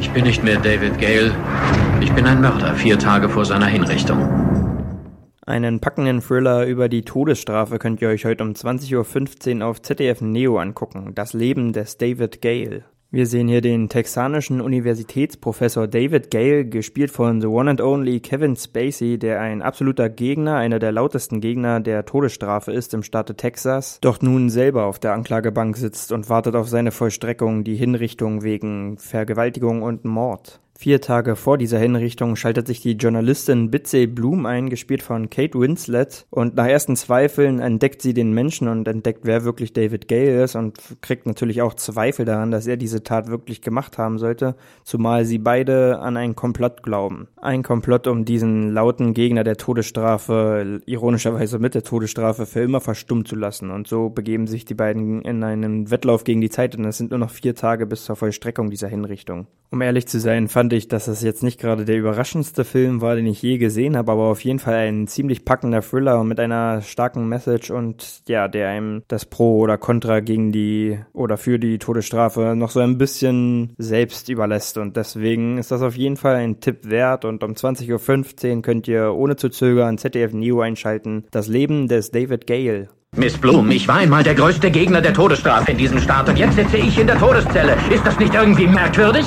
Ich bin nicht mehr David Gale. Ich bin ein Mörder, vier Tage vor seiner Hinrichtung. Einen packenden Thriller über die Todesstrafe könnt ihr euch heute um 20.15 Uhr auf ZDF Neo angucken. Das Leben des David Gale. Wir sehen hier den texanischen Universitätsprofessor David Gale, gespielt von The One and Only Kevin Spacey, der ein absoluter Gegner, einer der lautesten Gegner der Todesstrafe ist im Staate Texas, doch nun selber auf der Anklagebank sitzt und wartet auf seine Vollstreckung, die Hinrichtung wegen Vergewaltigung und Mord. Vier Tage vor dieser Hinrichtung schaltet sich die Journalistin Bitsy Bloom ein, gespielt von Kate Winslet. Und nach ersten Zweifeln entdeckt sie den Menschen und entdeckt, wer wirklich David Gale ist und kriegt natürlich auch Zweifel daran, dass er diese Tat wirklich gemacht haben sollte, zumal sie beide an einen Komplott glauben. Ein Komplott, um diesen lauten Gegner der Todesstrafe, ironischerweise mit der Todesstrafe, für immer verstummen zu lassen. Und so begeben sich die beiden in einen Wettlauf gegen die Zeit und es sind nur noch vier Tage bis zur Vollstreckung dieser Hinrichtung. Um ehrlich zu sein, fand ich, dass es jetzt nicht gerade der überraschendste Film war, den ich je gesehen habe, aber auf jeden Fall ein ziemlich packender Thriller mit einer starken Message und ja, der einem das Pro oder Contra gegen die oder für die Todesstrafe noch so ein bisschen selbst überlässt und deswegen ist das auf jeden Fall ein Tipp wert und um 20.15 Uhr könnt ihr ohne zu zögern ZDF Neo einschalten. Das Leben des David Gale. Miss Bloom, ich war einmal der größte Gegner der Todesstrafe in diesem Staat und jetzt sitze ich in der Todeszelle. Ist das nicht irgendwie merkwürdig?